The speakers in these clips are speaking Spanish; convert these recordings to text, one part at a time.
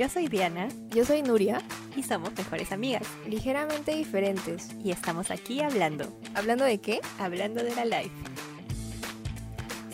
Yo soy Diana Yo soy Nuria, y somos mejores amigas. ligeramente diferentes. Y estamos aquí hablando, ¿Hablando de qué? hablando de la life.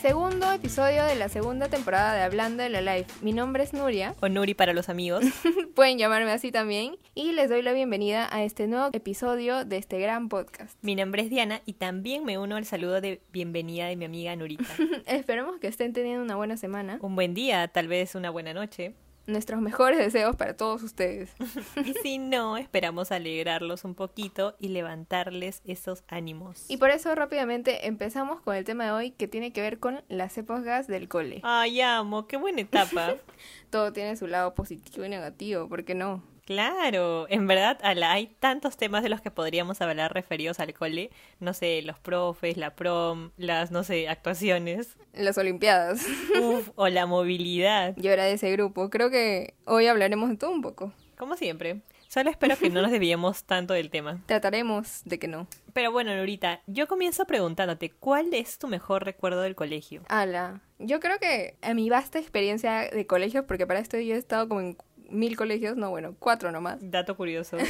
Segundo episodio de la segunda temporada de Hablando de la Life. Mi nombre es Nuria, O Nuri para los amigos. pueden llamarme así también, y les doy la bienvenida a este nuevo episodio de este gran podcast. Mi nombre es Diana y también me uno al saludo de bienvenida de mi amiga Nurita. Esperemos que estén teniendo una buena semana. Un buen día, tal vez una buena noche. Nuestros mejores deseos para todos ustedes. Y si no, esperamos alegrarlos un poquito y levantarles esos ánimos. Y por eso rápidamente empezamos con el tema de hoy que tiene que ver con las épocas del cole. Ay, amo, qué buena etapa. Todo tiene su lado positivo y negativo, ¿por qué no? Claro, en verdad, ala, hay tantos temas de los que podríamos hablar referidos al cole. No sé, los profes, la prom, las, no sé, actuaciones. Las Olimpiadas. Uf, o la movilidad. Yo era de ese grupo. Creo que hoy hablaremos de todo un poco. Como siempre. Solo espero que no nos desviemos tanto del tema. Trataremos de que no. Pero bueno, Nurita, yo comienzo preguntándote, ¿cuál es tu mejor recuerdo del colegio? Ala, yo creo que a mi vasta experiencia de colegios, porque para esto yo he estado como en mil colegios, no, bueno, cuatro nomás. Dato curioso.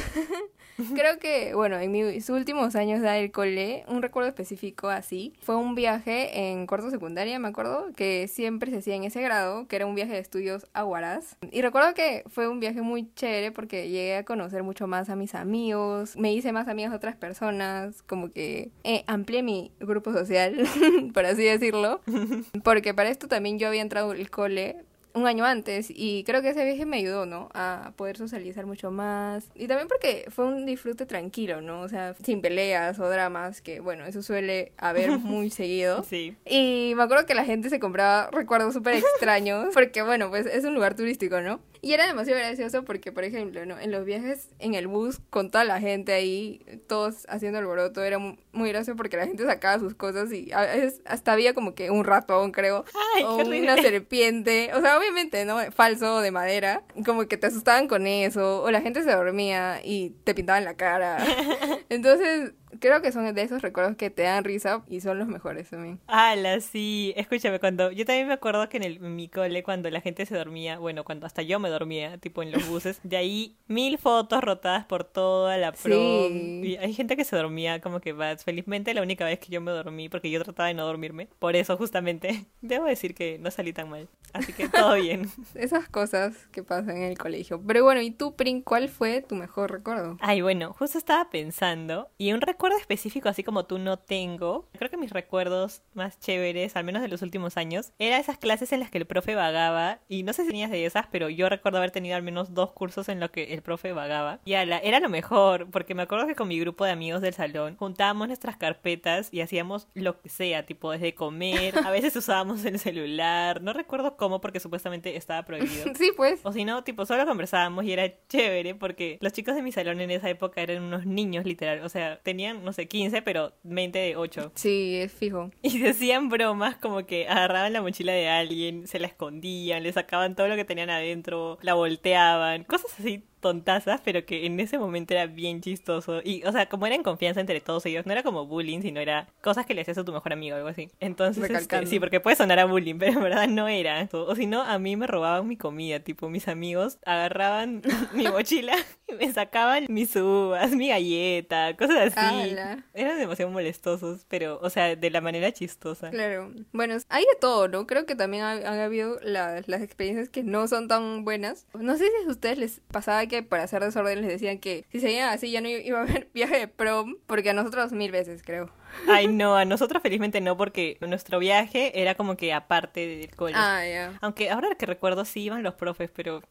Creo que, bueno, en mis últimos años del cole, un recuerdo específico así, fue un viaje en cuarto secundaria, me acuerdo, que siempre se hacía en ese grado, que era un viaje de estudios a Huaraz. Y recuerdo que fue un viaje muy chévere porque llegué a conocer mucho más a mis amigos, me hice más amigas de otras personas, como que eh, amplié mi grupo social, por así decirlo. Porque para esto también yo había entrado al cole un año antes y creo que ese viaje me ayudó, ¿no? A poder socializar mucho más y también porque fue un disfrute tranquilo, ¿no? O sea, sin peleas o dramas, que bueno, eso suele haber muy seguido. Sí. Y me acuerdo que la gente se compraba recuerdos súper extraños porque bueno, pues es un lugar turístico, ¿no? Y era demasiado gracioso porque, por ejemplo, ¿no? En los viajes en el bus con toda la gente ahí, todos haciendo alboroto, era muy gracioso porque la gente sacaba sus cosas y a veces hasta había como que un ratón, creo, Ay, o una serpiente, o sea, obviamente, ¿no? Falso de madera, como que te asustaban con eso, o la gente se dormía y te pintaban la cara. Entonces, creo que son de esos recuerdos que te dan risa y son los mejores también. Ala, sí. Escúchame, cuando yo también me acuerdo que en, el, en mi cole, cuando la gente se dormía, bueno, cuando hasta yo me dormía, tipo en los buses, de ahí mil fotos rotadas por toda la prom. Sí. Y hay gente que se dormía como que vas. Felizmente la única vez que yo me dormí, porque yo trataba de no dormirme, por eso justamente, debo decir que no salí tan mal. Así que todo bien. Esas cosas que pasan en el colegio. Pero bueno, ¿y tú, Prin, cuál fue tu mejor recuerdo? Ay, bueno, justo estaba pensando, y un recuerdo específico así como tú no tengo, creo que mis recuerdos más chéveres, al menos de los últimos años, era esas clases en las que el profe vagaba, y no sé si tenías de esas, pero yo recuerdo haber tenido al menos dos cursos en los que el profe vagaba, y ala, era lo mejor, porque me acuerdo que con mi grupo de amigos del salón juntábamos nuestras carpetas y hacíamos lo que sea, tipo desde comer, a veces usábamos el celular, no recuerdo cómo porque supuestamente estaba prohibido. Sí, pues. O si no, tipo, solo conversábamos y era chévere porque los chicos de mi salón en esa época eran unos niños, literal. O sea, tenían, no sé, 15, pero mente de 8. Sí, es fijo. Y decían bromas como que agarraban la mochila de alguien, se la escondían, le sacaban todo lo que tenían adentro, la volteaban, cosas así tontazas, pero que en ese momento era bien chistoso. Y, o sea, como era en confianza entre todos ellos, no era como bullying, sino era cosas que le hacías a tu mejor amigo o algo así. Entonces, este, sí, porque puede sonar a bullying, pero en verdad no era. O si no, a mí me robaban mi comida, tipo, mis amigos agarraban mi mochila y me sacaban mis uvas, mi galleta, cosas así. Ala. Eran demasiado molestosos, pero, o sea, de la manera chistosa. Claro. Bueno, hay de todo, ¿no? Creo que también ha- han habido la- las experiencias que no son tan buenas. No sé si a ustedes les pasaba que para hacer desorden les decían que si seguían así ya no iba a haber viaje de prom, porque a nosotros mil veces, creo. Ay, no, a nosotros felizmente no, porque nuestro viaje era como que aparte del cole. Ah, ya. Aunque ahora que recuerdo sí iban los profes, pero...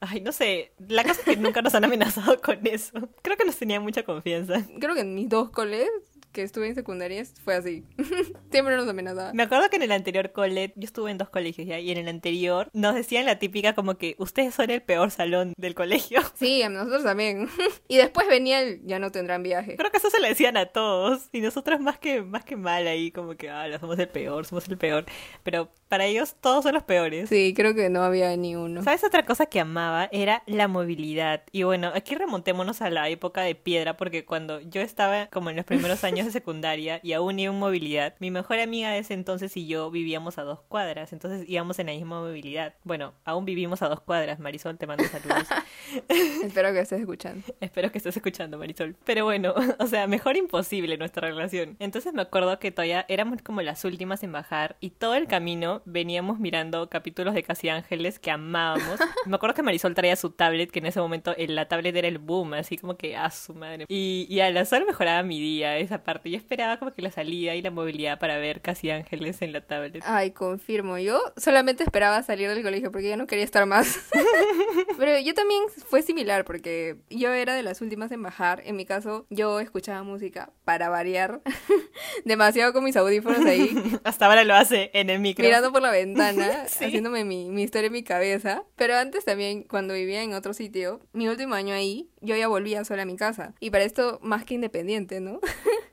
Ay, no sé, la cosa es que nunca nos han amenazado con eso. Creo que nos tenían mucha confianza. Creo que en mis dos coles que estuve en secundarias fue así. Siempre nos amenazaban. Me acuerdo que en el anterior cole, yo estuve en dos colegios ya, y en el anterior nos decían la típica como que ustedes son el peor salón del colegio. Sí, a nosotros también. y después venía el ya no tendrán viaje. Creo que eso se lo decían a todos. Y nosotros más que, más que mal ahí, como que, ah, somos el peor, somos el peor. Pero para ellos todos son los peores. Sí, creo que no había ni uno. ¿Sabes otra cosa que amaba? Era la movilidad. Y bueno, aquí remontémonos a la época de piedra, porque cuando yo estaba como en los primeros años secundaria y aún iba en movilidad, mi mejor amiga de ese entonces y yo vivíamos a dos cuadras, entonces íbamos en la misma movilidad. Bueno, aún vivimos a dos cuadras, Marisol, te mando saludos. Espero que estés escuchando. Espero que estés escuchando, Marisol. Pero bueno, o sea, mejor imposible nuestra relación. Entonces me acuerdo que todavía éramos como las últimas en bajar y todo el camino veníamos mirando capítulos de Casi Ángeles que amábamos. Me acuerdo que Marisol traía su tablet, que en ese momento en la tablet era el boom, así como que a su madre. Y, y a la sol mejoraba mi día esa parte. Yo esperaba como que la salida y la movilidad para ver Casi Ángeles en la tablet. Ay, confirmo. Yo solamente esperaba salir del colegio porque ya no quería estar más. Pero yo también fue similar porque yo era de las últimas en bajar. En mi caso, yo escuchaba música para variar demasiado con mis audífonos ahí. Hasta ahora lo hace en el micro. Mirando por la ventana, haciéndome mi, mi historia en mi cabeza. Pero antes también, cuando vivía en otro sitio, mi último año ahí, yo ya volvía sola a mi casa. Y para esto, más que independiente, ¿no?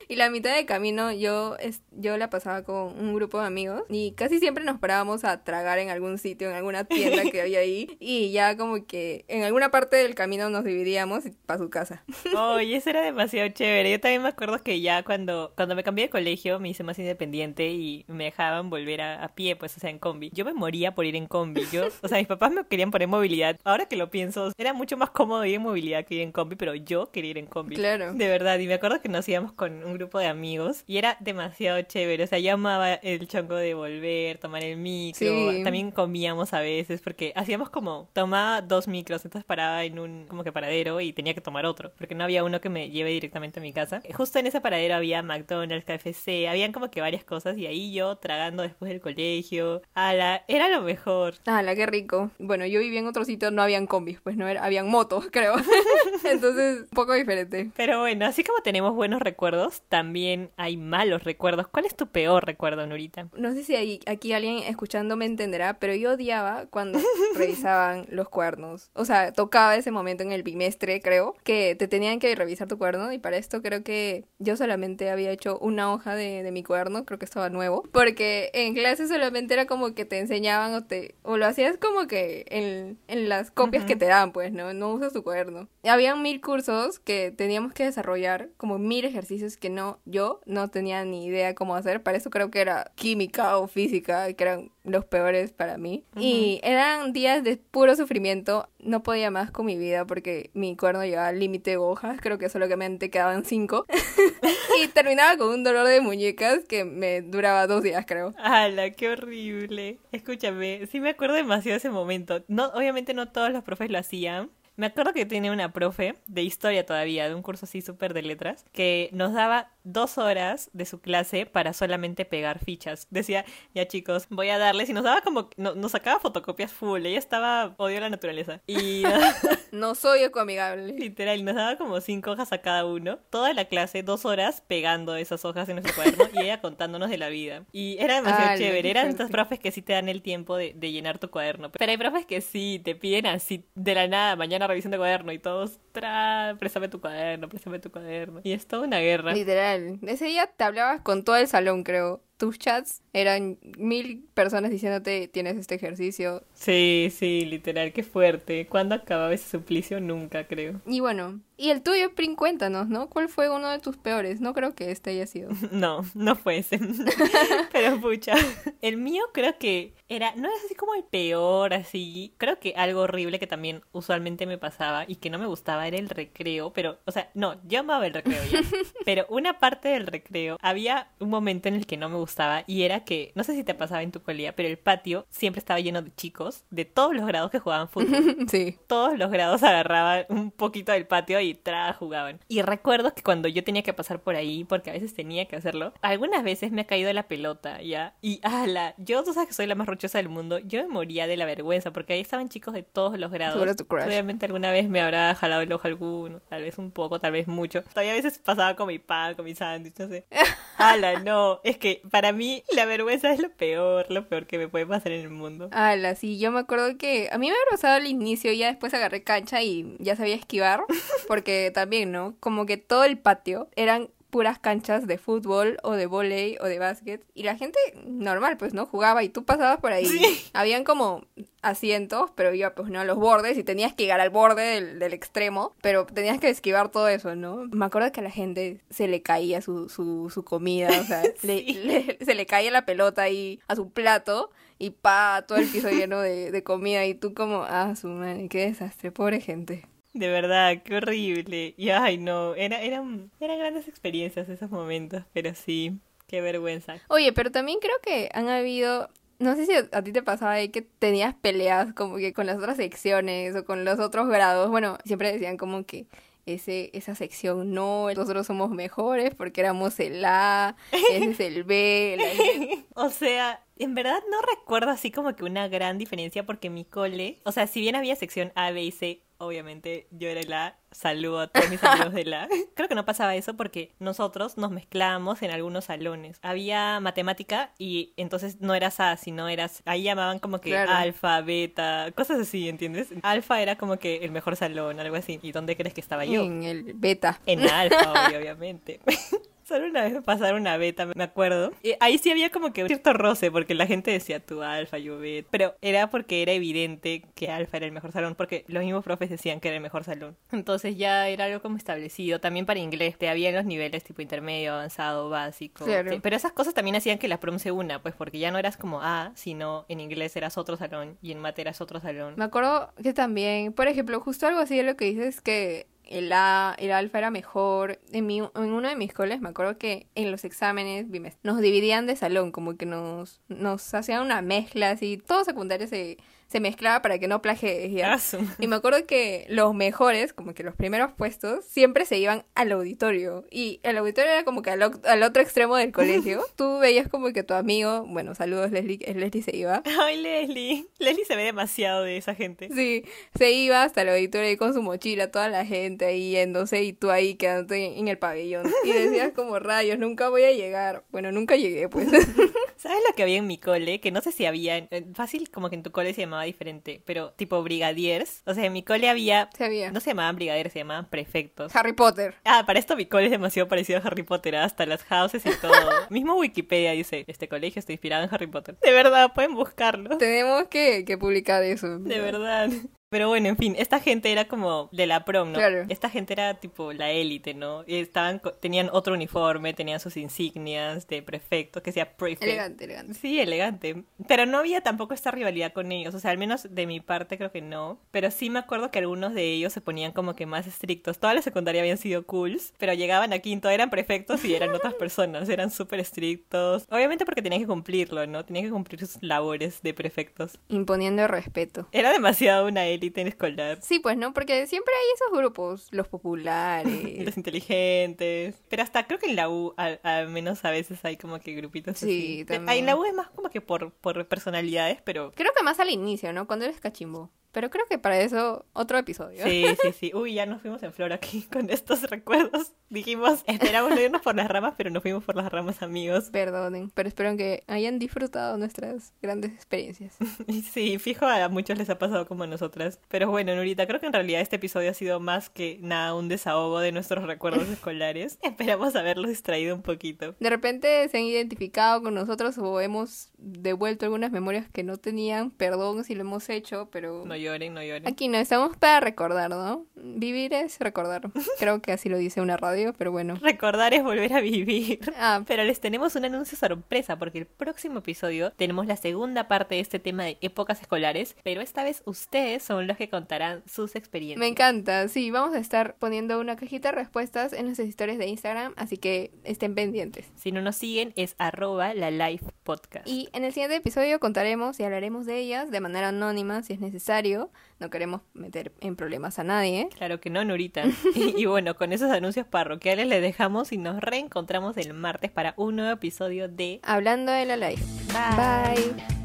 Y la mitad de camino yo, es, yo la pasaba con un grupo de amigos y casi siempre nos parábamos a tragar en algún sitio, en alguna tienda que había ahí. Y ya como que en alguna parte del camino nos dividíamos para su casa. Oye, eso era demasiado chévere. Yo también me acuerdo que ya cuando, cuando me cambié de colegio me hice más independiente y me dejaban volver a, a pie, pues, o sea, en combi. Yo me moría por ir en combi. Yo, o sea, mis papás me querían poner movilidad. Ahora que lo pienso, era mucho más cómodo ir en movilidad que ir en combi, pero yo quería ir en combi. Claro. De verdad, y me acuerdo que nos íbamos con un grupo de amigos y era demasiado chévere. O sea, yo amaba el chongo de volver, tomar el micro. Sí. También comíamos a veces porque hacíamos como, tomaba dos micros, entonces paraba en un como que paradero y tenía que tomar otro, porque no había uno que me lleve directamente a mi casa. Justo en ese paradero había McDonald's, KFC, habían como que varias cosas y ahí yo tragando después del colegio. Ala, era lo mejor. la qué rico. Bueno, yo vivía en otro sitio, no habían combis, pues no era, habían motos, creo. Entonces, un poco diferente. Pero bueno, así como tenemos buenos recuerdos, también hay malos recuerdos. ¿Cuál es tu peor recuerdo, Norita? No sé si hay, aquí alguien escuchando me entenderá, pero yo odiaba cuando revisaban los cuernos. O sea, tocaba ese momento en el bimestre, creo, que te tenían que revisar tu cuerno y para esto creo que yo solamente había hecho una hoja de, de mi cuerno, creo que estaba nuevo, porque en clase solamente era como que te enseñaban o te o lo hacías como que en, en las copias que te dan, pues, ¿no? No usas tu cuerno. Habían mil cursos que teníamos que desarrollar, como mil ejercicios que no, yo no tenía ni idea cómo hacer. Para eso creo que era química o física, que eran los peores para mí. Y eran días de puro sufrimiento. No podía más con mi vida porque mi cuerno llegaba al límite de hojas. Creo que solamente quedaban cinco. y terminaba con un dolor de muñecas que me duraba dos días, creo. ¡Hala, qué horrible! Escúchame, sí me acuerdo demasiado de ese momento. No, obviamente no todos los profes lo hacían. Me acuerdo que tenía una profe de historia todavía, de un curso así súper de letras, que nos daba dos horas de su clase para solamente pegar fichas. Decía, ya chicos, voy a darles, y nos daba como, no- nos sacaba fotocopias full, ella estaba, odio la naturaleza. Y No soy ecoamigable. literal, nos daba como cinco hojas a cada uno, toda la clase, dos horas pegando esas hojas en nuestro cuaderno y ella contándonos de la vida. Y era demasiado Ala, chévere, eran estos profes que sí te dan el tiempo de, de llenar tu cuaderno. Pero hay profes que sí, te piden así de la nada, mañana revisión de cuaderno y todos, tra, préstame tu cuaderno, préstame tu cuaderno. Y es toda una guerra. Literal. Ese día te hablabas con todo el salón, creo. Tus chats eran mil personas diciéndote tienes este ejercicio. Sí, sí, literal, qué fuerte. ¿Cuándo acababa ese suplicio? Nunca, creo. Y bueno, y el tuyo, Prin, cuéntanos, ¿no? ¿Cuál fue uno de tus peores? No creo que este haya sido. No, no fue ese. Pero pucha. El mío creo que era, no es así como el peor, así. Creo que algo horrible que también usualmente me pasaba y que no me gustaba era el recreo. Pero, o sea, no, yo amaba el recreo ya. Pero una parte del recreo, había un momento en el que no me gustaba y era que, no sé si te pasaba en tu colía, pero el patio siempre estaba lleno de chicos de todos los grados que jugaban fútbol sí. todos los grados agarraban un poquito del patio y tra jugaban. Y recuerdo que cuando yo tenía que pasar por ahí, porque a veces tenía que hacerlo, algunas veces me ha caído la pelota, ¿ya? Y ala, yo tú sabes que soy la más rochosa del mundo, yo me moría de la vergüenza, porque ahí estaban chicos de todos los grados. Obviamente alguna vez me habrá jalado el alguno, tal vez un poco, tal vez mucho. Todavía a veces pasaba con mi pan, con mi sándwich, no sé. Ala, no, es que para mí la vergüenza es lo peor, lo peor que me puede pasar en el mundo. Ala, sí, yo me acuerdo que a mí me había pasado al inicio, ya después agarré cancha y ya sabía esquivar, porque también, ¿no? Como que todo el patio eran puras canchas de fútbol o de volei o de básquet y la gente normal pues no jugaba y tú pasabas por ahí. Habían como asientos, pero iba pues no a los bordes y tenías que llegar al borde del, extremo, pero tenías que esquivar todo eso, ¿no? Me acuerdo que a la gente se le caía su, su, su comida, o sea, se le caía la pelota ahí a su plato y pa, todo el piso lleno de, de comida y tú como, ah, su madre, qué desastre, pobre gente. De verdad, qué horrible. Y ay, no, era, eran, eran grandes experiencias esos momentos, pero sí, qué vergüenza. Oye, pero también creo que han habido no sé si a, ti te pasaba ahí que tenías peleas como que con las otras secciones o con los otros grados. Bueno, siempre decían como que ese, esa sección no, nosotros somos mejores porque éramos el A, ese es el B. o sea, en verdad no recuerdo así como que una gran diferencia porque mi cole, o sea, si bien había sección A, B y C, obviamente yo era la saludo a todos mis amigos de la. Creo que no pasaba eso porque nosotros nos mezclábamos en algunos salones. Había matemática y entonces no eras A, sino eras. Ahí llamaban como que alfa, beta, cosas así, ¿entiendes? Alfa era como que el mejor salón, algo así. ¿Y dónde crees que estaba yo? En el beta. En alfa, obviamente. Solo una vez pasaron una beta, me acuerdo. Y ahí sí había como que cierto roce, porque la gente decía tu alfa, yo beta. Pero era porque era evidente que alfa era el mejor salón, porque los mismos profes decían que era el mejor salón. Entonces ya era algo como establecido. También para inglés, te había los niveles tipo intermedio, avanzado, básico. Pero esas cosas también hacían que la prom se una, pues porque ya no eras como A, sino en inglés eras otro salón y en mate eras otro salón. Me acuerdo que también, por ejemplo, justo algo así de lo que dices que el A, el alfa era mejor. En, mi, en uno de mis coles me acuerdo que en los exámenes nos dividían de salón, como que nos, nos hacían una mezcla así. Todo secundario se, se mezclaba para que no plagies. ¿ya? Y me acuerdo que los mejores, como que los primeros puestos, siempre se iban al auditorio. Y el auditorio era como que al, otro extremo del colegio. Tú veías como que tu amigo, bueno, saludos Leslie, Leslie se iba. Ay, Leslie. Leslie se ve demasiado de esa gente. Sí, se iba hasta el auditorio y con su mochila, toda la gente ahí yéndose y tú ahí quedándote en el pabellón. Y decías como rayos, nunca voy a llegar. Bueno, nunca llegué, pues. ¿Sabes lo que había en mi cole? Que no sé si había, fácil como que en tu cole se llamaba diferente, pero tipo brigadiers. O sea, en mi cole había, no se llamaban brigadieres, se llamaban prefectos. Harry Potter. Ah, para esto mi cole es demasiado parecido a Harry Potter, hasta las houses y todo. Mismo Wikipedia dice, este colegio está inspirado en Harry Potter. De verdad, pueden buscarlo. Tenemos que, que publicar eso. De verdad. Pero bueno, en fin, esta gente era como de la prom, ¿no? Claro. Esta gente era tipo la élite, ¿no? Estaban, tenían otro uniforme, tenían sus insignias de prefecto, que sea prefect. Elegante, elegante. Sí, elegante. Pero no había tampoco esta rivalidad con ellos, o sea, al menos de mi parte creo que no. Pero sí me acuerdo que algunos de ellos se ponían como que más estrictos. Toda la secundaria habían sido cools, pero llegaban a quinto, eran prefectos y eran otras personas, eran súper estrictos. Obviamente porque tenían que cumplirlo, ¿no? Tenían que cumplir sus labores de prefectos. Imponiendo respeto. Era demasiado una élite élite escolar. Sí, pues no, porque siempre hay esos grupos, los populares. los inteligentes. Pero hasta creo que en la U, al, menos a veces hay como que grupitos sí, así. También. En la U es más como que por, por personalidades, pero... Creo que más al inicio, ¿no? Cuando eres cachimbo. Pero creo que para eso otro episodio. Sí, sí, sí. Uy, ya nos fuimos en flor aquí con estos recuerdos. Dijimos, esperamos no irnos por las ramas, pero nos fuimos por las ramas, amigos. Perdonen, pero espero que hayan disfrutado nuestras grandes experiencias. Sí, fijo, a muchos les ha pasado como a nosotras. Pero bueno, Nurita, creo que en realidad este episodio ha sido más que nada un desahogo de nuestros recuerdos escolares. Esperamos haberlos distraído un poquito. De repente se han identificado con nosotros o hemos devuelto algunas memorias que no tenían. Perdón si lo hemos hecho, pero lloren, no lloren. Aquí no, estamos para recordar, ¿no? Vivir es recordar. Creo que así lo dice una radio, pero bueno. Recordar es volver a vivir. Ah. Pero les tenemos un anuncio sorpresa porque el próximo episodio tenemos la segunda parte de este tema de épocas escolares, pero esta vez ustedes son los que contarán sus experiencias. Me encanta, sí, vamos a estar poniendo una cajita de respuestas en nuestras historias de Instagram, así que estén pendientes. Si no nos siguen es arroba la live podcast. Y en el siguiente episodio contaremos y hablaremos de ellas de manera anónima si es necesario no queremos meter en problemas a nadie. Claro que no, Nurita. y, bueno, con esos anuncios parroquiales les dejamos y nos reencontramos el martes para un nuevo episodio de Hablando de la Life. Bye.